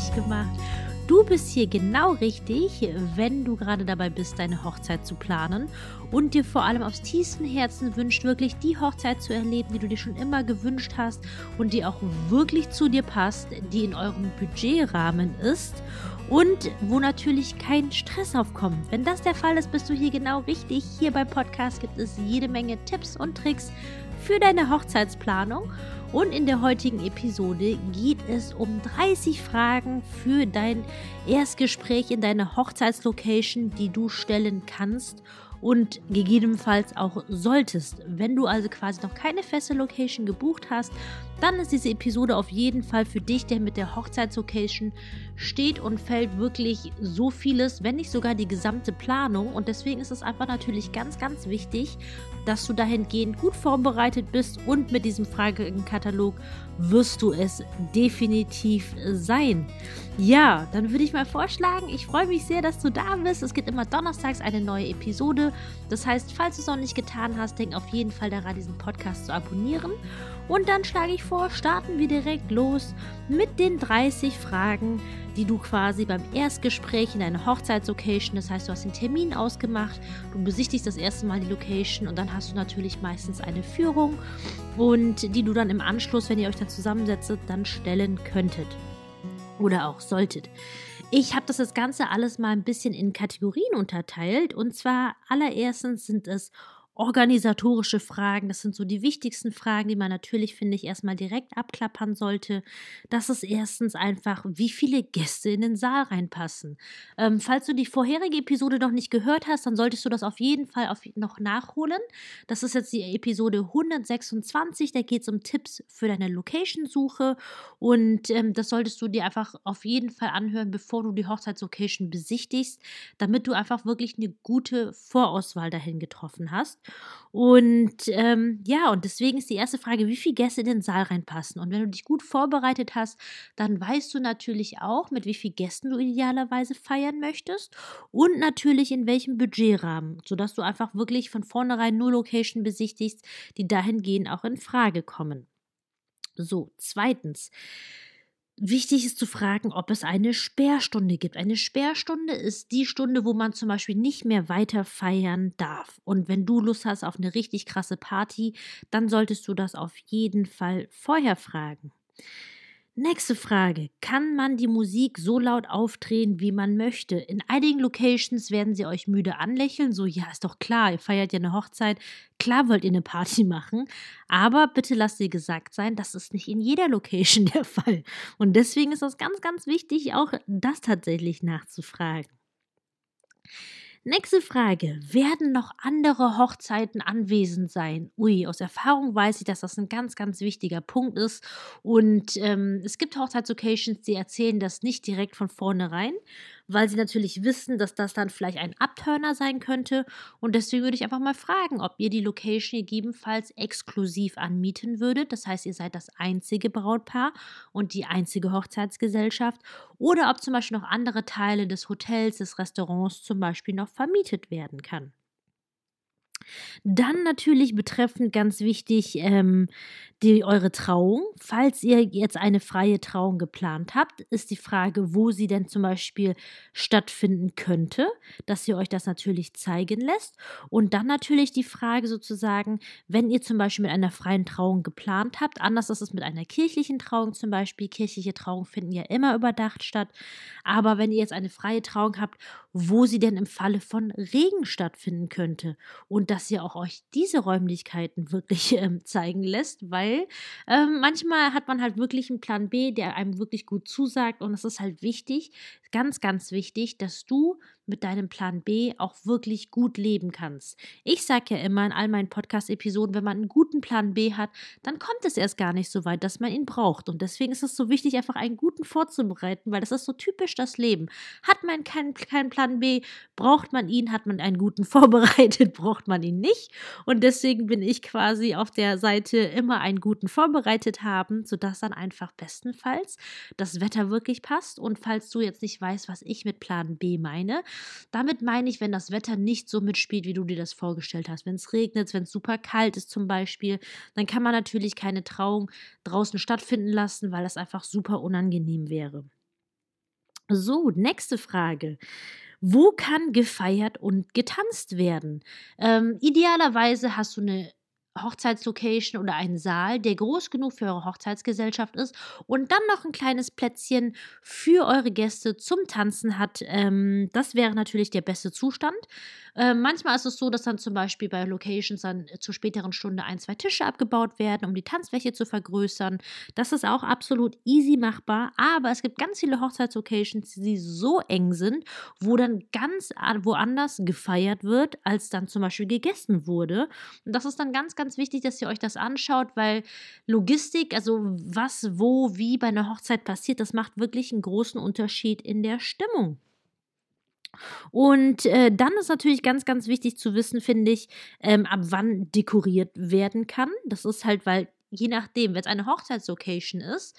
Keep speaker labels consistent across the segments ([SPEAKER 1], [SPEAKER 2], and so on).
[SPEAKER 1] gleich gemacht. Du bist hier genau richtig, wenn du gerade dabei bist, deine Hochzeit zu planen und dir vor allem aus tiefstem Herzen wünscht, wirklich die Hochzeit zu erleben, die du dir schon immer gewünscht hast und die auch wirklich zu dir passt, die in eurem Budgetrahmen ist und wo natürlich kein Stress aufkommt. Wenn das der Fall ist, bist du hier genau richtig. Hier beim Podcast gibt es jede Menge Tipps und Tricks für deine Hochzeitsplanung. Und in der heutigen Episode geht es um 30 Fragen für dein Erstgespräch in deiner Hochzeitslocation, die du stellen kannst und gegebenenfalls auch solltest. Wenn du also quasi noch keine feste Location gebucht hast, dann ist diese Episode auf jeden Fall für dich, der mit der Hochzeitslocation steht und fällt wirklich so vieles, wenn nicht sogar die gesamte Planung. Und deswegen ist es einfach natürlich ganz, ganz wichtig, dass du dahingehend gut vorbereitet bist und mit diesem Fragenkatalog wirst du es definitiv sein. Ja, dann würde ich mal vorschlagen, ich freue mich sehr, dass du da bist. Es gibt immer donnerstags eine neue Episode. Das heißt, falls du es noch nicht getan hast, denk auf jeden Fall daran, diesen Podcast zu abonnieren. Und dann schlage ich vor, starten wir direkt los mit den 30 Fragen, die du quasi beim Erstgespräch in deiner Hochzeitslocation, das heißt, du hast den Termin ausgemacht, du besichtigst das erste Mal die Location und dann hast du natürlich meistens eine Führung und die du dann im Anschluss, wenn ihr euch dann zusammensetzt, dann stellen könntet oder auch solltet. Ich habe das, Ganze alles mal ein bisschen in Kategorien unterteilt und zwar allererstens sind es organisatorische Fragen. Das sind so die wichtigsten Fragen, die man natürlich, finde ich, erstmal direkt abklappern sollte. Das ist erstens einfach, wie viele Gäste in den Saal reinpassen. Ähm, falls du die vorherige Episode noch nicht gehört hast, dann solltest du das auf jeden Fall auf, noch nachholen. Das ist jetzt die Episode 126. Da geht es um Tipps für deine Location-Suche. Und ähm, das solltest du dir einfach auf jeden Fall anhören, bevor du die Hochzeitslocation besichtigst, damit du einfach wirklich eine gute Vorauswahl dahin getroffen hast. Und ähm, ja, und deswegen ist die erste Frage, wie viele Gäste in den Saal reinpassen. Und wenn du dich gut vorbereitet hast, dann weißt du natürlich auch, mit wie vielen Gästen du idealerweise feiern möchtest und natürlich in welchem Budgetrahmen, sodass du einfach wirklich von vornherein nur Location besichtigst, die dahingehend auch in Frage kommen. So, zweitens. Wichtig ist zu fragen, ob es eine Sperrstunde gibt. Eine Sperrstunde ist die Stunde, wo man zum Beispiel nicht mehr weiter feiern darf. Und wenn du Lust hast auf eine richtig krasse Party, dann solltest du das auf jeden Fall vorher fragen. Nächste Frage. Kann man die Musik so laut aufdrehen, wie man möchte? In einigen Locations werden sie euch müde anlächeln, so ja, ist doch klar, ihr feiert ja eine Hochzeit, klar wollt ihr eine Party machen, aber bitte lasst dir gesagt sein, das ist nicht in jeder Location der Fall. Und deswegen ist es ganz, ganz wichtig, auch das tatsächlich nachzufragen. Nächste Frage. Werden noch andere Hochzeiten anwesend sein? Ui, aus Erfahrung weiß ich, dass das ein ganz, ganz wichtiger Punkt ist. Und ähm, es gibt Hochzeitslocations, die erzählen das nicht direkt von vornherein, weil sie natürlich wissen, dass das dann vielleicht ein Abturner sein könnte. Und deswegen würde ich einfach mal fragen, ob ihr die Location gegebenenfalls exklusiv anmieten würdet. Das heißt, ihr seid das einzige Brautpaar und die einzige Hochzeitsgesellschaft. Oder ob zum Beispiel noch andere Teile des Hotels, des Restaurants zum Beispiel noch vermietet werden kann. Dann natürlich betreffend ganz wichtig ähm, die, eure Trauung. Falls ihr jetzt eine freie Trauung geplant habt, ist die Frage, wo sie denn zum Beispiel stattfinden könnte, dass ihr euch das natürlich zeigen lässt. Und dann natürlich die Frage sozusagen, wenn ihr zum Beispiel mit einer freien Trauung geplant habt, anders ist es mit einer kirchlichen Trauung zum Beispiel. Kirchliche Trauungen finden ja immer überdacht statt. Aber wenn ihr jetzt eine freie Trauung habt, wo sie denn im Falle von Regen stattfinden könnte und dass ihr auch euch diese Räumlichkeiten wirklich ähm, zeigen lässt, weil weil ähm, manchmal hat man halt wirklich einen Plan B, der einem wirklich gut zusagt und es ist halt wichtig, ganz, ganz wichtig, dass du mit deinem Plan B auch wirklich gut leben kannst. Ich sage ja immer in all meinen Podcast-Episoden, wenn man einen guten Plan B hat, dann kommt es erst gar nicht so weit, dass man ihn braucht. Und deswegen ist es so wichtig, einfach einen guten vorzubereiten, weil das ist so typisch das Leben. Hat man keinen, keinen Plan B, braucht man ihn, hat man einen guten vorbereitet, braucht man ihn nicht. Und deswegen bin ich quasi auf der Seite immer einen guten vorbereitet haben, sodass dann einfach bestenfalls das Wetter wirklich passt. Und falls du jetzt nicht weißt, was ich mit Plan B meine, damit meine ich, wenn das Wetter nicht so mitspielt, wie du dir das vorgestellt hast. Wenn es regnet, wenn es super kalt ist zum Beispiel, dann kann man natürlich keine Trauung draußen stattfinden lassen, weil das einfach super unangenehm wäre. So, nächste Frage. Wo kann gefeiert und getanzt werden? Ähm, idealerweise hast du eine Hochzeitslocation oder einen Saal, der groß genug für eure Hochzeitsgesellschaft ist und dann noch ein kleines Plätzchen für eure Gäste zum Tanzen hat. Ähm, das wäre natürlich der beste Zustand. Ähm, manchmal ist es so, dass dann zum Beispiel bei Locations dann zur späteren Stunde ein, zwei Tische abgebaut werden, um die Tanzfläche zu vergrößern. Das ist auch absolut easy machbar, aber es gibt ganz viele Hochzeitslocations, die so eng sind, wo dann ganz woanders gefeiert wird, als dann zum Beispiel gegessen wurde. Und das ist dann ganz, ganz wichtig, dass ihr euch das anschaut, weil Logistik, also was, wo, wie bei einer Hochzeit passiert, das macht wirklich einen großen Unterschied in der Stimmung. Und äh, dann ist natürlich ganz, ganz wichtig zu wissen, finde ich, ähm, ab wann dekoriert werden kann. Das ist halt, weil je nachdem, wenn es eine Hochzeitslocation ist,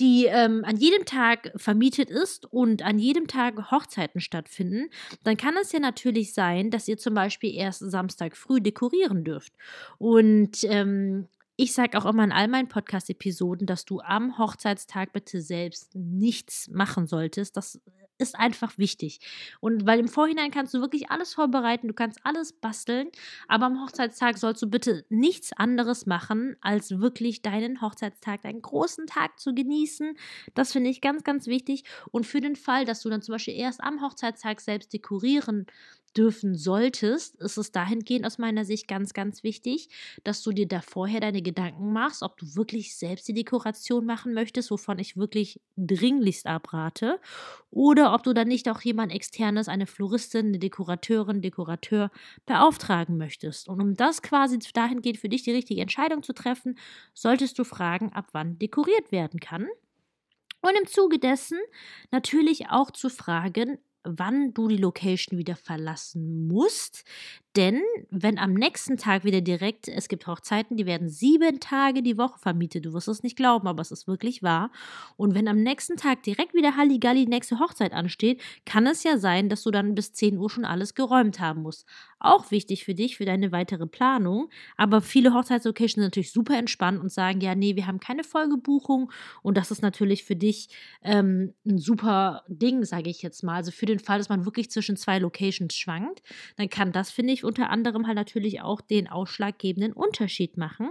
[SPEAKER 1] die ähm, an jedem Tag vermietet ist und an jedem Tag Hochzeiten stattfinden, dann kann es ja natürlich sein, dass ihr zum Beispiel erst Samstag früh dekorieren dürft. Und ähm, ich sage auch immer in all meinen Podcast-Episoden, dass du am Hochzeitstag bitte selbst nichts machen solltest. Das ist einfach wichtig. Und weil im Vorhinein kannst du wirklich alles vorbereiten, du kannst alles basteln, aber am Hochzeitstag sollst du bitte nichts anderes machen, als wirklich deinen Hochzeitstag, deinen großen Tag zu genießen. Das finde ich ganz, ganz wichtig. Und für den Fall, dass du dann zum Beispiel erst am Hochzeitstag selbst dekorieren dürfen solltest, ist es dahingehend aus meiner Sicht ganz, ganz wichtig, dass du dir da vorher deine Gedanken machst, ob du wirklich selbst die Dekoration machen möchtest, wovon ich wirklich dringlichst abrate, oder ob du dann nicht auch jemand externes, eine Floristin, eine Dekorateurin, Dekorateur beauftragen möchtest. Und um das quasi dahingehend für dich die richtige Entscheidung zu treffen, solltest du fragen, ab wann dekoriert werden kann. Und im Zuge dessen natürlich auch zu fragen, wann du die Location wieder verlassen musst. Denn wenn am nächsten Tag wieder direkt, es gibt Hochzeiten, die werden sieben Tage die Woche vermietet. Du wirst es nicht glauben, aber es ist wirklich wahr. Und wenn am nächsten Tag direkt wieder Halligalli die nächste Hochzeit ansteht, kann es ja sein, dass du dann bis 10 Uhr schon alles geräumt haben musst. Auch wichtig für dich, für deine weitere Planung. Aber viele Hochzeitslocations sind natürlich super entspannt und sagen, ja, nee, wir haben keine Folgebuchung. Und das ist natürlich für dich ähm, ein super Ding, sage ich jetzt mal. Also für den Fall, dass man wirklich zwischen zwei Locations schwankt, dann kann das, finde ich, unter anderem halt natürlich auch den ausschlaggebenden Unterschied machen.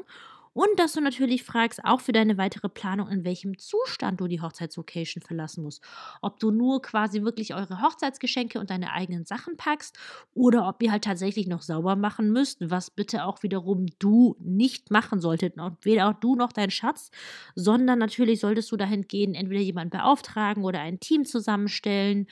[SPEAKER 1] Und dass du natürlich fragst, auch für deine weitere Planung, in welchem Zustand du die Hochzeitslocation verlassen musst. Ob du nur quasi wirklich eure Hochzeitsgeschenke und deine eigenen Sachen packst oder ob ihr halt tatsächlich noch sauber machen müsst, was bitte auch wiederum du nicht machen solltet. Und weder auch du noch dein Schatz, sondern natürlich solltest du dahin gehen, entweder jemanden beauftragen oder ein Team zusammenstellen.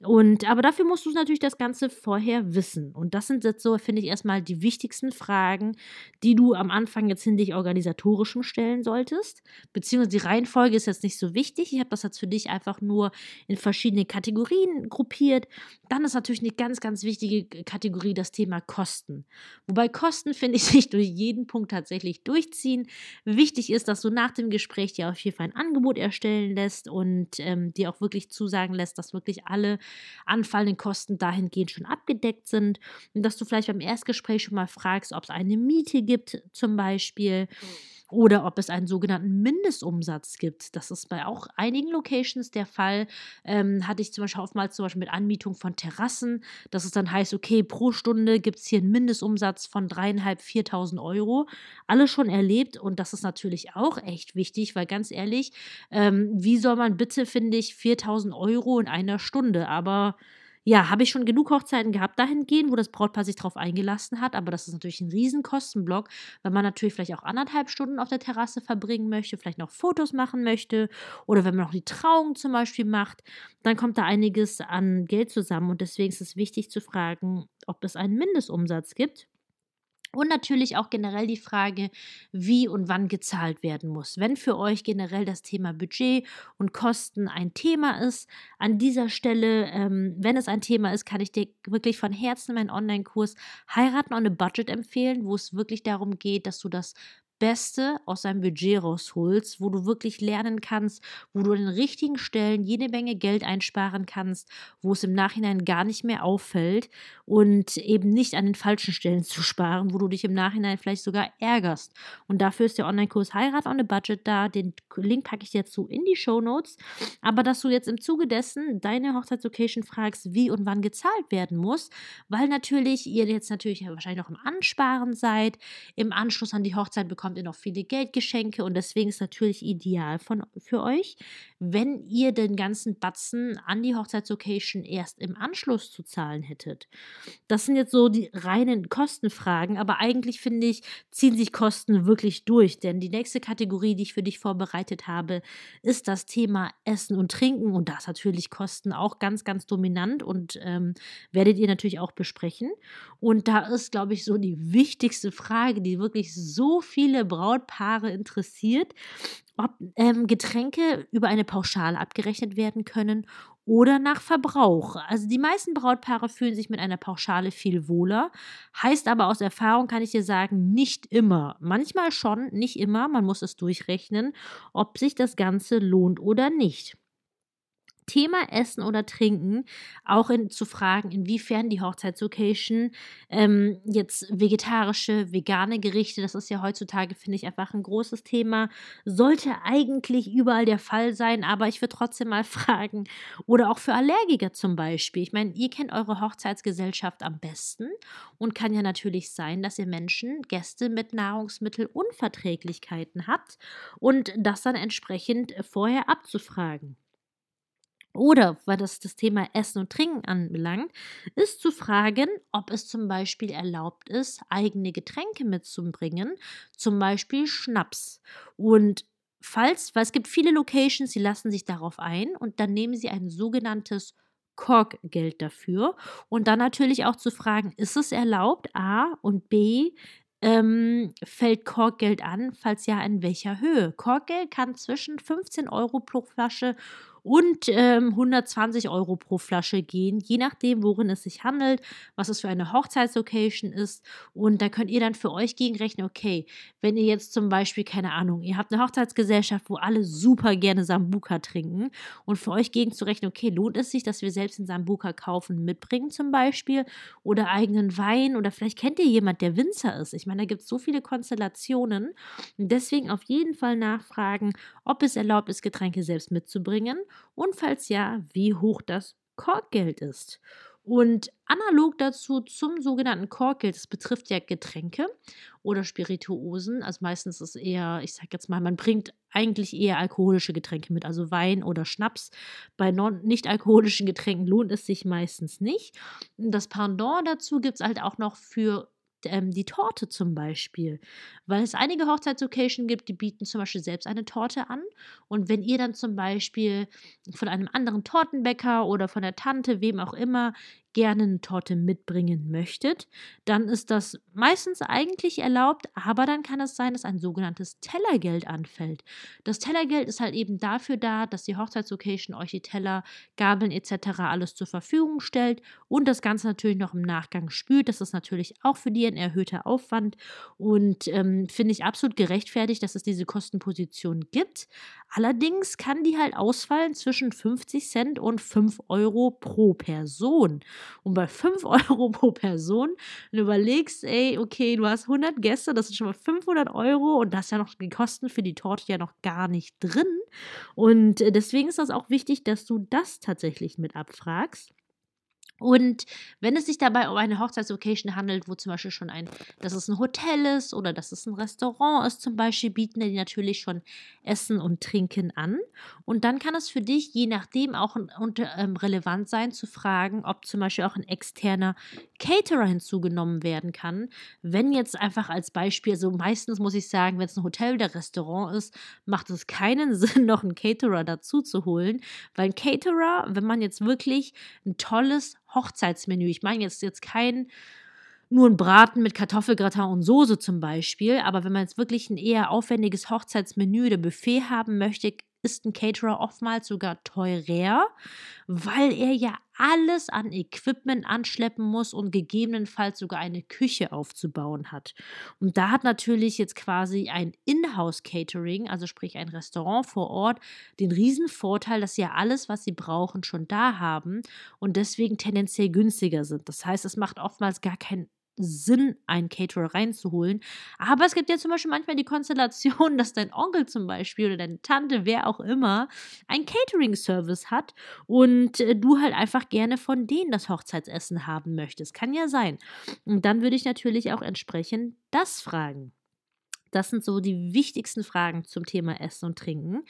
[SPEAKER 1] Und aber dafür musst du natürlich das Ganze vorher wissen. Und das sind jetzt so, finde ich, erstmal die wichtigsten Fragen, die du am Anfang jetzt hinsichtlich organisatorischem stellen solltest. Beziehungsweise die Reihenfolge ist jetzt nicht so wichtig. Ich habe das jetzt für dich einfach nur in verschiedene Kategorien gruppiert. Dann ist natürlich eine ganz, ganz wichtige Kategorie das Thema Kosten. Wobei Kosten, finde ich, sich durch jeden Punkt tatsächlich durchziehen. Wichtig ist, dass du nach dem Gespräch dir auf jeden Fall ein Angebot erstellen lässt und ähm, dir auch wirklich zusagen lässt, dass wirklich alle anfallenden Kosten dahingehend schon abgedeckt sind. Und dass du vielleicht beim Erstgespräch schon mal fragst, ob es eine Miete gibt, zum Beispiel oder ob es einen sogenannten Mindestumsatz gibt. Das ist bei auch einigen Locations der Fall. Ähm, hatte ich zum Beispiel oftmals zum Beispiel mit Anmietung von Terrassen, dass es dann heißt, okay, pro Stunde gibt es hier einen Mindestumsatz von dreieinhalb, 4.000 Euro. Alles schon erlebt und das ist natürlich auch echt wichtig, weil ganz ehrlich, ähm, wie soll man bitte, finde ich, 4.000 Euro in einer Stunde, aber ja, habe ich schon genug Hochzeiten gehabt dahingehend, wo das Brautpaar sich drauf eingelassen hat, aber das ist natürlich ein riesen Kostenblock, weil man natürlich vielleicht auch anderthalb Stunden auf der Terrasse verbringen möchte, vielleicht noch Fotos machen möchte oder wenn man noch die Trauung zum Beispiel macht, dann kommt da einiges an Geld zusammen und deswegen ist es wichtig zu fragen, ob es einen Mindestumsatz gibt. Und natürlich auch generell die Frage, wie und wann gezahlt werden muss. Wenn für euch generell das Thema Budget und Kosten ein Thema ist, an dieser Stelle, ähm, wenn es ein Thema ist, kann ich dir wirklich von Herzen meinen Online-Kurs Heiraten on a Budget empfehlen, wo es wirklich darum geht, dass du das Beste aus seinem Budget rausholst, wo du wirklich lernen kannst, wo du an den richtigen Stellen jede Menge Geld einsparen kannst, wo es im Nachhinein gar nicht mehr auffällt und eben nicht an den falschen Stellen zu sparen, wo du dich im Nachhinein vielleicht sogar ärgerst. Und dafür ist der Online-Kurs Heirat on a Budget da. Den Link packe ich dir dazu in die Show Notes. Aber dass du jetzt im Zuge dessen deine Hochzeitslocation fragst, wie und wann gezahlt werden muss, weil natürlich ihr jetzt natürlich wahrscheinlich noch im Ansparen seid. Im Anschluss an die Hochzeit bekommt bekommt ihr noch viele Geldgeschenke und deswegen ist natürlich ideal von, für euch, wenn ihr den ganzen Batzen an die Hochzeitslocation erst im Anschluss zu zahlen hättet. Das sind jetzt so die reinen Kostenfragen, aber eigentlich finde ich, ziehen sich Kosten wirklich durch, denn die nächste Kategorie, die ich für dich vorbereitet habe, ist das Thema Essen und Trinken und da ist natürlich Kosten auch ganz, ganz dominant und ähm, werdet ihr natürlich auch besprechen. Und da ist, glaube ich, so die wichtigste Frage, die wirklich so viele viele Brautpaare interessiert, ob ähm, Getränke über eine Pauschale abgerechnet werden können oder nach Verbrauch. Also die meisten Brautpaare fühlen sich mit einer Pauschale viel wohler, heißt aber aus Erfahrung kann ich dir sagen, nicht immer. Manchmal schon, nicht immer, man muss es durchrechnen, ob sich das Ganze lohnt oder nicht. Thema Essen oder Trinken auch in, zu fragen, inwiefern die Hochzeitslocation ähm, jetzt vegetarische, vegane Gerichte, das ist ja heutzutage, finde ich, einfach ein großes Thema, sollte eigentlich überall der Fall sein, aber ich würde trotzdem mal fragen, oder auch für Allergiker zum Beispiel. Ich meine, ihr kennt eure Hochzeitsgesellschaft am besten und kann ja natürlich sein, dass ihr Menschen, Gäste mit Nahrungsmittelunverträglichkeiten habt und das dann entsprechend vorher abzufragen. Oder, weil das das Thema Essen und Trinken anbelangt, ist zu fragen, ob es zum Beispiel erlaubt ist, eigene Getränke mitzubringen, zum Beispiel Schnaps. Und falls, weil es gibt viele Locations, die lassen sich darauf ein und dann nehmen sie ein sogenanntes Korkgeld dafür. Und dann natürlich auch zu fragen, ist es erlaubt? A und B, ähm, fällt Korkgeld an? Falls ja, in welcher Höhe? Korkgeld kann zwischen 15 Euro pro Flasche und ähm, 120 Euro pro Flasche gehen, je nachdem, worin es sich handelt, was es für eine Hochzeitslocation ist. Und da könnt ihr dann für euch gegenrechnen, okay, wenn ihr jetzt zum Beispiel, keine Ahnung, ihr habt eine Hochzeitsgesellschaft, wo alle super gerne Sambuka trinken und für euch gegenzurechnen, okay, lohnt es sich, dass wir selbst einen Sambuka kaufen, mitbringen zum Beispiel oder eigenen Wein oder vielleicht kennt ihr jemand, der Winzer ist. Ich meine, da gibt es so viele Konstellationen und deswegen auf jeden Fall nachfragen, ob es erlaubt ist, Getränke selbst mitzubringen und falls ja, wie hoch das Korkgeld ist. Und analog dazu zum sogenannten Korkgeld, das betrifft ja Getränke oder Spirituosen. Also meistens ist es eher, ich sag jetzt mal, man bringt eigentlich eher alkoholische Getränke mit, also Wein oder Schnaps. Bei nicht alkoholischen Getränken lohnt es sich meistens nicht. Das Pendant dazu gibt es halt auch noch für ähm, die Torte zum Beispiel. Weil es einige Hochzeitslocations gibt, die bieten zum Beispiel selbst eine Torte an. Und wenn ihr dann zum Beispiel von einem anderen Tortenbäcker oder von der Tante, wem auch immer, gerne eine Torte mitbringen möchtet, dann ist das meistens eigentlich erlaubt, aber dann kann es sein, dass ein sogenanntes Tellergeld anfällt. Das Tellergeld ist halt eben dafür da, dass die Hochzeitslocation euch die Teller, Gabeln etc. alles zur Verfügung stellt und das Ganze natürlich noch im Nachgang spült. Das ist natürlich auch für die ein erhöhter Aufwand und ähm, finde ich absolut gerechtfertigt, dass es diese Kostenposition gibt. Allerdings kann die halt ausfallen zwischen 50 Cent und 5 Euro pro Person. Und bei 5 Euro pro Person, wenn du überlegst, ey, okay, du hast 100 Gäste, das sind schon mal 500 Euro und da ist ja noch die Kosten für die Torte ja noch gar nicht drin. Und äh, deswegen ist das auch wichtig, dass du das tatsächlich mit abfragst. Und wenn es sich dabei um eine Hochzeitslocation handelt, wo zum Beispiel schon ein, dass es ein Hotel ist oder dass es ein Restaurant ist, zum Beispiel, bieten die natürlich schon Essen und Trinken an. Und dann kann es für dich je nachdem auch ähm, relevant sein, zu fragen, ob zum Beispiel auch ein externer Caterer hinzugenommen werden kann. Wenn jetzt einfach als Beispiel, so also meistens muss ich sagen, wenn es ein Hotel oder Restaurant ist, macht es keinen Sinn, noch einen Caterer dazu zu holen, weil ein Caterer, wenn man jetzt wirklich ein tolles Hochzeitsmenü. Ich meine jetzt, jetzt kein nur ein Braten mit Kartoffelgratin und Soße zum Beispiel, aber wenn man jetzt wirklich ein eher aufwendiges Hochzeitsmenü oder Buffet haben möchte, ist ein Caterer oftmals sogar teurer, weil er ja alles an Equipment anschleppen muss und gegebenenfalls sogar eine Küche aufzubauen hat. Und da hat natürlich jetzt quasi ein Inhouse-Catering, also sprich ein Restaurant vor Ort, den riesen Vorteil, dass sie ja alles, was sie brauchen, schon da haben und deswegen tendenziell günstiger sind. Das heißt, es macht oftmals gar keinen Sinn, einen Caterer reinzuholen. Aber es gibt ja zum Beispiel manchmal die Konstellation, dass dein Onkel zum Beispiel oder deine Tante, wer auch immer, einen Catering-Service hat und äh, du halt einfach gerne von denen das Hochzeitsessen haben möchtest. Kann ja sein. Und dann würde ich natürlich auch entsprechend das fragen. Das sind so die wichtigsten Fragen zum Thema Essen und Trinken.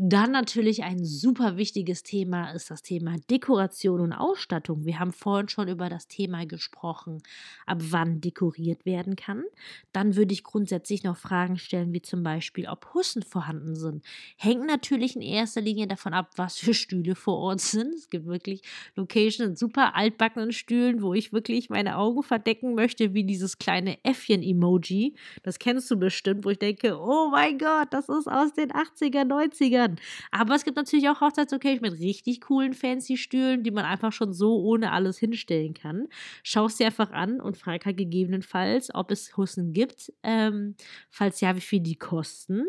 [SPEAKER 1] Dann natürlich ein super wichtiges Thema ist das Thema Dekoration und Ausstattung. Wir haben vorhin schon über das Thema gesprochen, ab wann dekoriert werden kann. Dann würde ich grundsätzlich noch Fragen stellen, wie zum Beispiel, ob Hussen vorhanden sind. Hängt natürlich in erster Linie davon ab, was für Stühle vor Ort sind. Es gibt wirklich Locations mit super altbackenen Stühlen, wo ich wirklich meine Augen verdecken möchte, wie dieses kleine Äffchen-Emoji. Das kennst du bestimmt, wo ich denke, oh mein Gott, das ist aus den 80er, 90ern werden. Aber es gibt natürlich auch Hochzeitslocations mit richtig coolen fancy Stühlen, die man einfach schon so ohne alles hinstellen kann. Schau es dir einfach an und frag halt gegebenenfalls, ob es Hussen gibt, ähm, falls ja, wie viel die kosten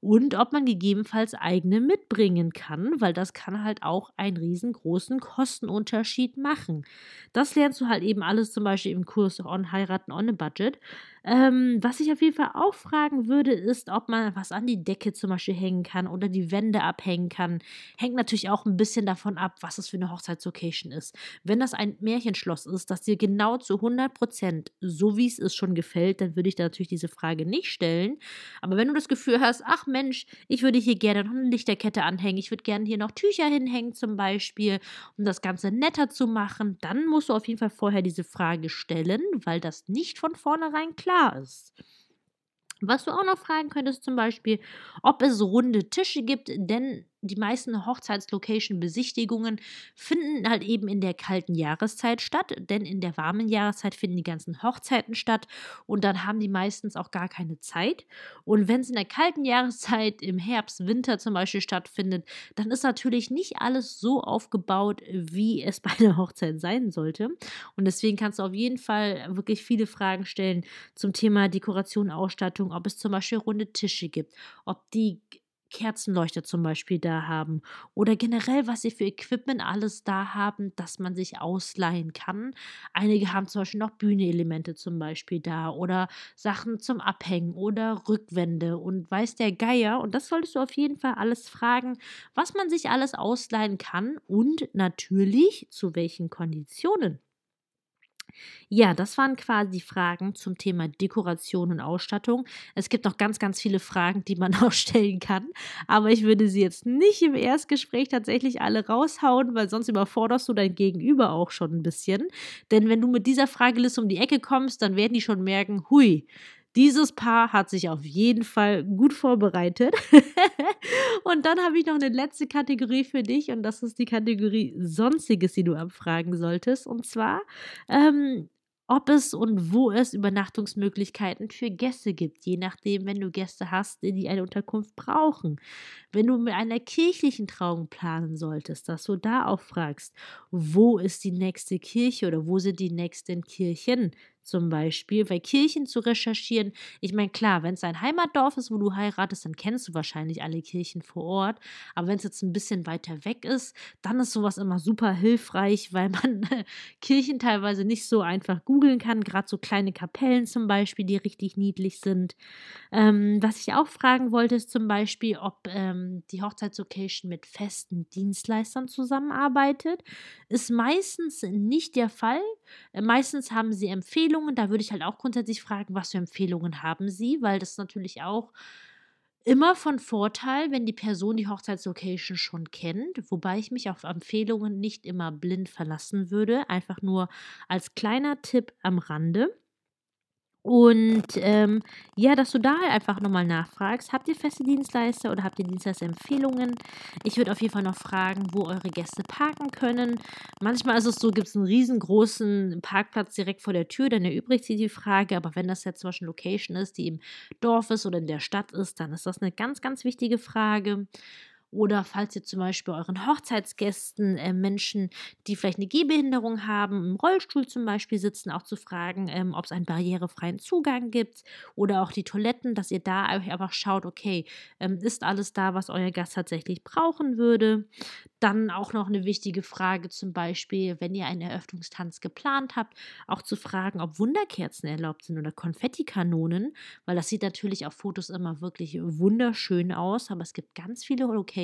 [SPEAKER 1] und ob man gegebenenfalls eigene mitbringen kann, weil das kann halt auch einen riesengroßen Kostenunterschied machen. Das lernst du halt eben alles zum Beispiel im Kurs on Heiraten on a Budget. Ähm, was ich auf jeden Fall auch fragen würde, ist, ob man was an die Decke zum Beispiel hängen kann oder die Wände abhängen kann. Hängt natürlich auch ein bisschen davon ab, was es für eine Hochzeitslocation ist. Wenn das ein Märchenschloss ist, das dir genau zu 100 Prozent, so wie es ist, schon gefällt, dann würde ich da natürlich diese Frage nicht stellen. Aber wenn du das Gefühl hast, ach Mensch, ich würde hier gerne noch eine Lichterkette anhängen, ich würde gerne hier noch Tücher hinhängen zum Beispiel, um das Ganze netter zu machen, dann musst du auf jeden Fall vorher diese Frage stellen, weil das nicht von vornherein klar klar ist. Was du auch noch fragen könntest, zum Beispiel, ob es runde Tische gibt, denn die meisten Hochzeitslocation-Besichtigungen finden halt eben in der kalten Jahreszeit statt, denn in der warmen Jahreszeit finden die ganzen Hochzeiten statt und dann haben die meistens auch gar keine Zeit. Und wenn es in der kalten Jahreszeit im Herbst, Winter zum Beispiel stattfindet, dann ist natürlich nicht alles so aufgebaut, wie es bei einer Hochzeit sein sollte. Und deswegen kannst du auf jeden Fall wirklich viele Fragen stellen zum Thema Dekoration, Ausstattung, ob es zum Beispiel runde Tische gibt, ob die Kerzenleuchter zum Beispiel da haben oder generell, was sie für Equipment alles da haben, dass man sich ausleihen kann. Einige haben zum Beispiel noch Bühneelemente zum Beispiel da oder Sachen zum Abhängen oder Rückwände und weiß der Geier. Und das solltest du auf jeden Fall alles fragen, was man sich alles ausleihen kann und natürlich zu welchen Konditionen. Ja, das waren quasi die Fragen zum Thema Dekoration und Ausstattung. Es gibt noch ganz, ganz viele Fragen, die man auch stellen kann, aber ich würde sie jetzt nicht im Erstgespräch tatsächlich alle raushauen, weil sonst überforderst du dein Gegenüber auch schon ein bisschen. Denn wenn du mit dieser Frageliste um die Ecke kommst, dann werden die schon merken, hui, dieses Paar hat sich auf jeden Fall gut vorbereitet. und dann habe ich noch eine letzte Kategorie für dich und das ist die Kategorie Sonstiges, die du abfragen solltest. Und zwar, ähm, ob es und wo es Übernachtungsmöglichkeiten für Gäste gibt, je nachdem, wenn du Gäste hast, die eine Unterkunft brauchen. Wenn du mit einer kirchlichen Trauung planen solltest, dass du da auch fragst, wo ist die nächste Kirche oder wo sind die nächsten Kirchen zum Beispiel, weil Kirchen zu recherchieren, ich meine, klar, wenn es ein Heimatdorf ist, wo du heiratest, dann kennst du wahrscheinlich alle Kirchen vor Ort. Aber wenn es jetzt ein bisschen weiter weg ist, dann ist sowas immer super hilfreich, weil man Kirchen teilweise nicht so einfach googeln kann. Gerade so kleine Kapellen zum Beispiel, die richtig niedlich sind. Ähm, was ich auch fragen wollte, ist zum Beispiel, ob ähm, die Hochzeitslocation mit festen Dienstleistern zusammenarbeitet. Ist meistens nicht der Fall. Äh, meistens haben sie Empfehlungen. Empfehlungen, da würde ich halt auch grundsätzlich fragen, was für Empfehlungen haben Sie, weil das natürlich auch immer von Vorteil, wenn die Person die Hochzeitslocation schon kennt, wobei ich mich auf Empfehlungen nicht immer blind verlassen würde, einfach nur als kleiner Tipp am Rande. Und ähm, ja, dass du da einfach nochmal nachfragst, habt ihr feste Dienstleister oder habt ihr Dienstleisterempfehlungen? Ich würde auf jeden Fall noch fragen, wo eure Gäste parken können. Manchmal ist es so, gibt es einen riesengroßen Parkplatz direkt vor der Tür, dann erübrigt sich die Frage, aber wenn das jetzt zum Beispiel Location ist, die im Dorf ist oder in der Stadt ist, dann ist das eine ganz, ganz wichtige Frage. Oder falls ihr zum Beispiel euren Hochzeitsgästen äh, Menschen, die vielleicht eine Gehbehinderung haben, im Rollstuhl zum Beispiel sitzen, auch zu fragen, ähm, ob es einen barrierefreien Zugang gibt oder auch die Toiletten, dass ihr da einfach schaut, okay, ähm, ist alles da, was euer Gast tatsächlich brauchen würde. Dann auch noch eine wichtige Frage zum Beispiel, wenn ihr einen Eröffnungstanz geplant habt, auch zu fragen, ob Wunderkerzen erlaubt sind oder Konfettikanonen, weil das sieht natürlich auf Fotos immer wirklich wunderschön aus, aber es gibt ganz viele Locations,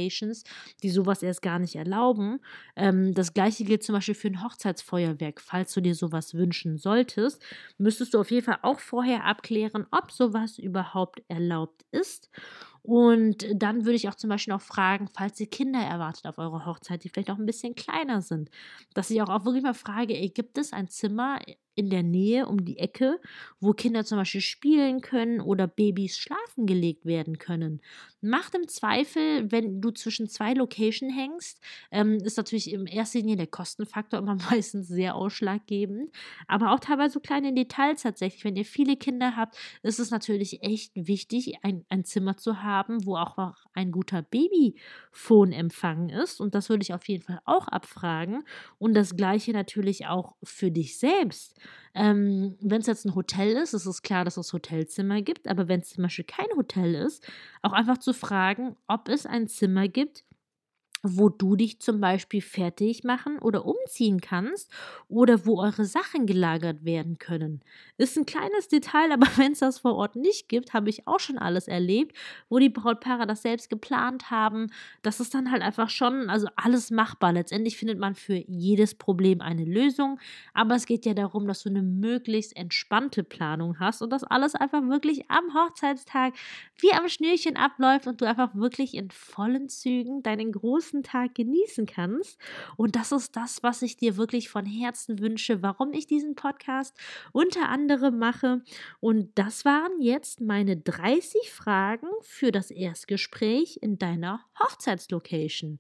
[SPEAKER 1] die sowas erst gar nicht erlauben. Ähm, das gleiche gilt zum Beispiel für ein Hochzeitsfeuerwerk. Falls du dir sowas wünschen solltest, müsstest du auf jeden Fall auch vorher abklären, ob sowas überhaupt erlaubt ist. Und dann würde ich auch zum Beispiel noch fragen, falls ihr Kinder erwartet auf eurer Hochzeit, die vielleicht auch ein bisschen kleiner sind, dass ich auch, auch wirklich mal frage, ey, gibt es ein Zimmer in der Nähe um die Ecke, wo Kinder zum Beispiel spielen können oder Babys schlafen gelegt werden können. Macht im Zweifel, wenn du zwischen zwei Locations hängst, ähm, ist natürlich im ersten Linie der Kostenfaktor immer meistens sehr ausschlaggebend, aber auch teilweise so kleine Details tatsächlich. Wenn ihr viele Kinder habt, ist es natürlich echt wichtig, ein, ein Zimmer zu haben, wo auch ein guter Babyphone-Empfang ist und das würde ich auf jeden Fall auch abfragen und das gleiche natürlich auch für dich selbst. Ähm, wenn es jetzt ein Hotel ist, ist es klar, dass es Hotelzimmer gibt, aber wenn es zum Beispiel kein Hotel ist, auch einfach zu fragen, ob es ein Zimmer gibt, wo du dich zum Beispiel fertig machen oder umziehen kannst oder wo eure Sachen gelagert werden können. Ist ein kleines Detail, aber wenn es das vor Ort nicht gibt, habe ich auch schon alles erlebt, wo die Brautpaare das selbst geplant haben. Das ist dann halt einfach schon, also alles machbar. Letztendlich findet man für jedes Problem eine Lösung, aber es geht ja darum, dass du eine möglichst entspannte Planung hast und das alles einfach wirklich am Hochzeitstag wie am Schnürchen abläuft und du einfach wirklich in vollen Zügen deinen großen nächsten Tag genießen kannst. Und das ist das, was ich dir wirklich von Herzen wünsche, warum ich diesen Podcast unter anderem mache. Und das waren jetzt meine 30 Fragen für das Erstgespräch in deiner Hochzeitslocation.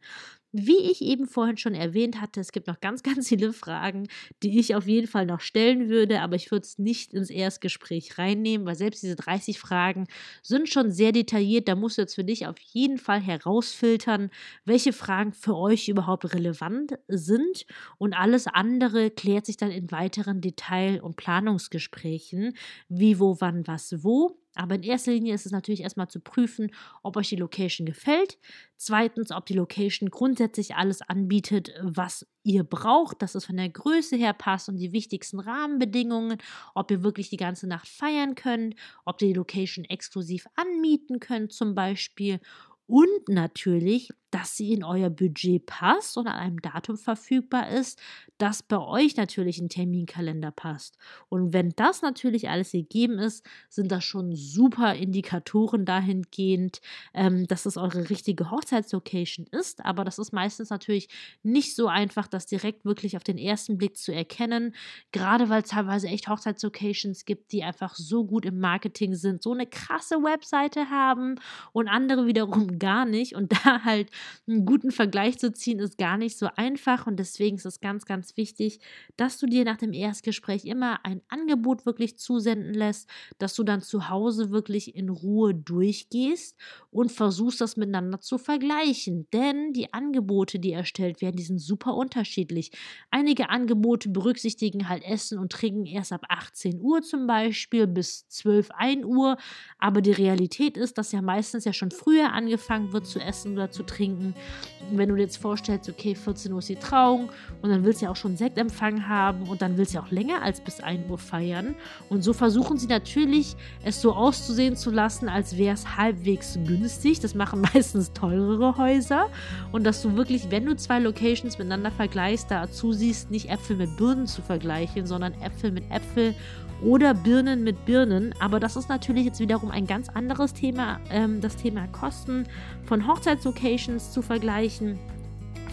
[SPEAKER 1] Wie ich eben vorhin schon erwähnt hatte, es gibt noch ganz, ganz viele Fragen, die ich auf jeden Fall noch stellen würde, aber ich würde es nicht ins Erstgespräch reinnehmen, weil selbst diese 30 Fragen sind schon sehr detailliert. Da musst du jetzt für dich auf jeden Fall herausfiltern, welche Fragen für euch überhaupt relevant sind und alles andere klärt sich dann in weiteren Detail- und Planungsgesprächen, wie, wo, wann, was, wo. Aber in erster Linie ist es natürlich erstmal zu prüfen, ob euch die Location gefällt. Zweitens, ob die Location grundsätzlich alles anbietet, was ihr braucht, dass es von der Größe her passt und die wichtigsten Rahmenbedingungen, ob ihr wirklich die ganze Nacht feiern könnt, ob ihr die Location exklusiv anmieten könnt zum Beispiel und natürlich, dass sie in euer Budget passt und an einem Datum verfügbar ist, das bei euch natürlich in Terminkalender passt. Und wenn das natürlich alles gegeben ist, sind das schon super Indikatoren dahingehend, ähm, dass es eure richtige Hochzeitslocation ist. Aber das ist meistens natürlich nicht so einfach, das direkt wirklich auf den ersten Blick zu erkennen. Gerade weil es teilweise echt Hochzeitslocations gibt, die einfach so gut im Marketing sind, so eine krasse Webseite haben und andere wiederum gar nicht. Und da halt einen guten Vergleich zu ziehen, ist gar nicht so einfach. Und deswegen ist es ganz, ganz wichtig, dass du dir nach dem Erstgespräch immer ein Angebot wirklich zusenden lässt, dass du dann zu Hause wirklich in Ruhe durchgehst und versuchst, das miteinander zu vergleichen. Denn die Angebote, die erstellt werden, die sind super unterschiedlich. Einige Angebote berücksichtigen halt Essen und Trinken erst ab 18 Uhr zum Beispiel bis 12, 1 Uhr. Aber die Realität ist, dass ja meistens ja schon früher angefangen wird zu essen oder zu trinken. Wenn du dir jetzt vorstellst, okay, 14 Uhr ist die Trauung und dann willst du ja auch schon Sektempfang haben und dann willst du ja auch länger als bis 1 Uhr feiern. Und so versuchen sie natürlich, es so auszusehen zu lassen, als wäre es halbwegs günstig. Das machen meistens teurere Häuser. Und dass du wirklich, wenn du zwei Locations miteinander vergleichst, dazu siehst, nicht Äpfel mit Birnen zu vergleichen, sondern Äpfel mit Äpfel oder Birnen mit Birnen. Aber das ist natürlich jetzt wiederum ein ganz anderes Thema, ähm, das Thema Kosten von Hochzeitslocations zu vergleichen.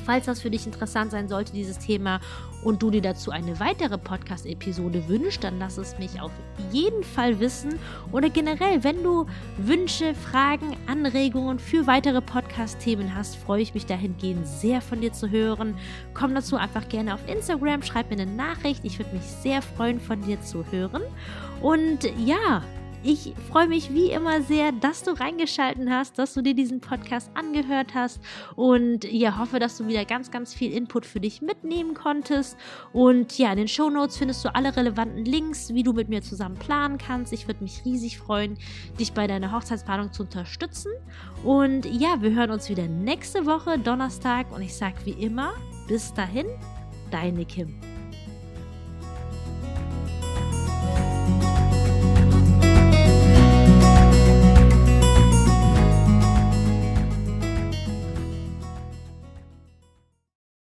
[SPEAKER 1] Falls das für dich interessant sein sollte, dieses Thema, und du dir dazu eine weitere Podcast-Episode wünschst, dann lass es mich auf jeden Fall wissen. Oder generell, wenn du Wünsche, Fragen, Anregungen für weitere Podcast-Themen hast, freue ich mich dahingehend sehr von dir zu hören. Komm dazu einfach gerne auf Instagram, schreib mir eine Nachricht. Ich würde mich sehr freuen, von dir zu hören. Und ja, Ich freue mich wie immer sehr, dass du reingeschalten hast, dass du dir diesen Podcast angehört hast und ja, hoffe, dass du wieder ganz, ganz viel Input für dich mitnehmen konntest. Und ja, in den Show Notes findest du alle relevanten Links, wie du mit mir zusammen planen kannst. Ich würde mich riesig freuen, dich bei deiner Hochzeitsplanung zu unterstützen. Und ja, wir hören uns wieder nächste Woche, Donnerstag. Und ich sage wie immer, bis dahin, deine Kim.